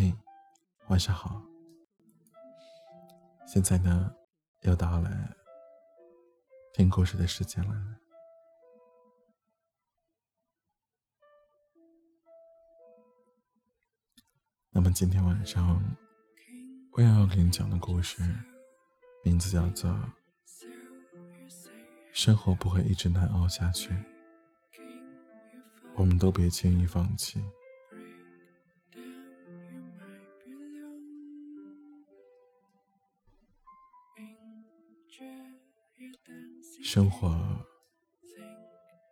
嘿，晚上好。现在呢，又到了听故事的时间了。那么今天晚上我要给你讲的故事，名字叫做《生活不会一直难熬下去》，我们都别轻易放弃。生活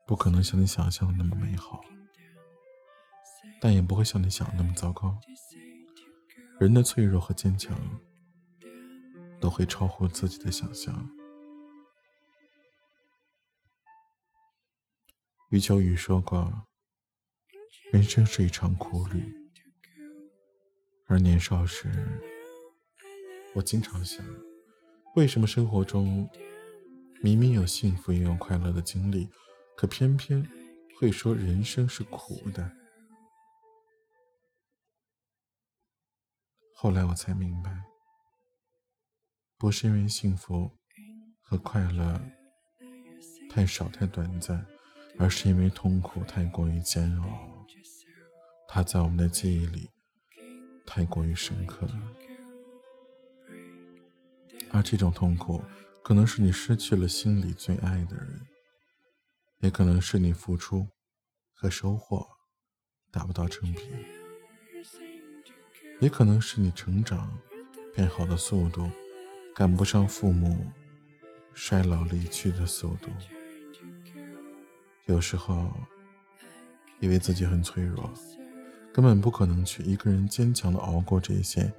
不可能像你想象的那么美好，但也不会像你想的那么糟糕。人的脆弱和坚强都会超乎自己的想象。余秋雨说过：“人生是一场苦旅。”而年少时，我经常想，为什么生活中……明明有幸福也有快乐的经历，可偏偏会说人生是苦的。后来我才明白，不是因为幸福和快乐太少太短暂，而是因为痛苦太过于煎熬，它在我们的记忆里太过于深刻了，而这种痛苦。可能是你失去了心里最爱的人，也可能是你付出和收获达不到成比，也可能是你成长变好的速度赶不上父母衰老离去的速度。有时候以为自己很脆弱，根本不可能去一个人坚强的熬过这些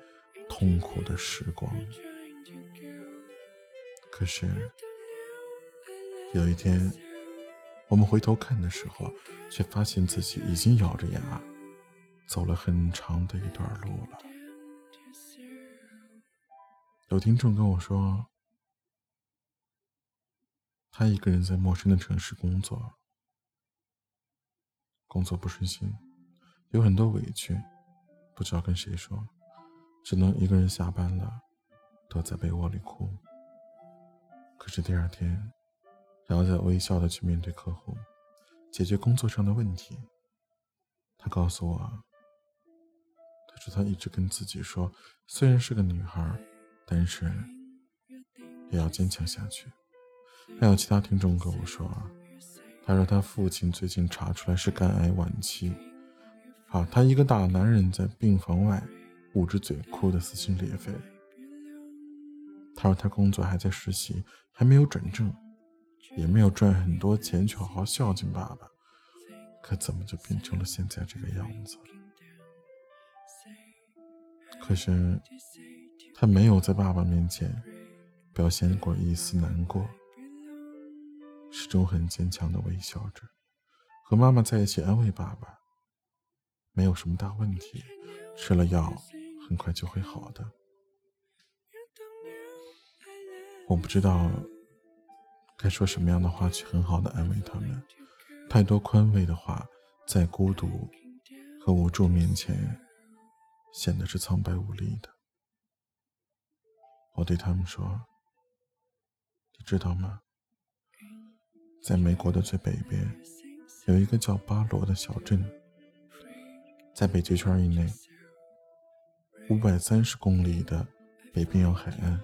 痛苦的时光。可是，有一天，我们回头看的时候，却发现自己已经咬着牙走了很长的一段路了。有听众跟我说，他一个人在陌生的城市工作，工作不顺心，有很多委屈，不知道跟谁说，只能一个人下班了，躲在被窝里哭。可是第二天，然后再微笑的去面对客户，解决工作上的问题。他告诉我，他说他一直跟自己说，虽然是个女孩，但是也要坚强下去。还有其他听众跟我说，他说他父亲最近查出来是肝癌晚期，啊，他一个大男人在病房外捂着嘴哭得撕心裂肺。他说他工作还在实习，还没有转正，也没有赚很多钱去好好孝敬爸爸，可怎么就变成了现在这个样子？可是他没有在爸爸面前表现过一丝难过，始终很坚强的微笑着，和妈妈在一起安慰爸爸，没有什么大问题，吃了药很快就会好的。我不知道该说什么样的话去很好的安慰他们，太多宽慰的话，在孤独和无助面前，显得是苍白无力的。我对他们说：“你知道吗？在美国的最北边，有一个叫巴罗的小镇，在北极圈以内，五百三十公里的北冰洋海岸。”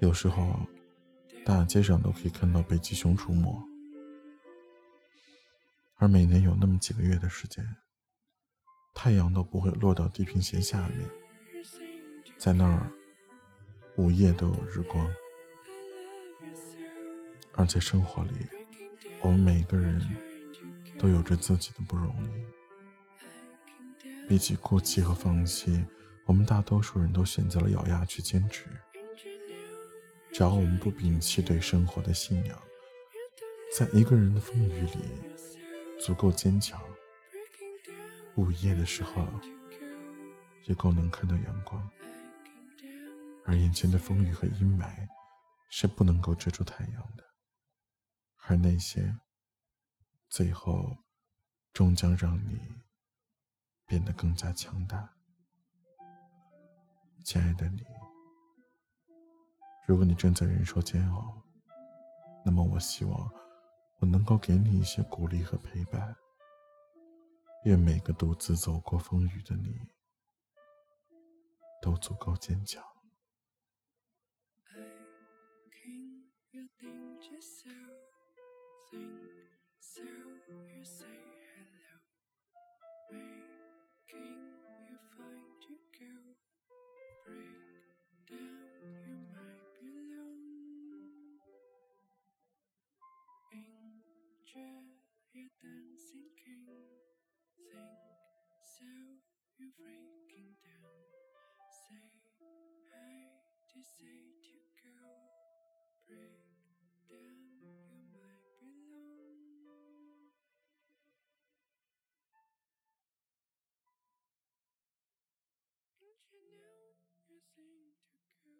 有时候，大街上都可以看到北极熊出没，而每年有那么几个月的时间，太阳都不会落到地平线下面，在那儿，午夜都有日光。而在生活里，我们每个人都有着自己的不容易。比起哭泣和放弃，我们大多数人都选择了咬牙去坚持。只要我们不摒弃对生活的信仰，在一个人的风雨里足够坚强，午夜的时候也够能看到阳光，而眼前的风雨和阴霾是不能够遮住太阳的，而那些最后终将让你变得更加强大。亲爱的你，如果你正在忍受煎熬，那么我希望我能够给你一些鼓励和陪伴。愿每个独自走过风雨的你，都足够坚强。Breaking down. Say hi to say to go. Break down, you might belong. And you know you're saying to go.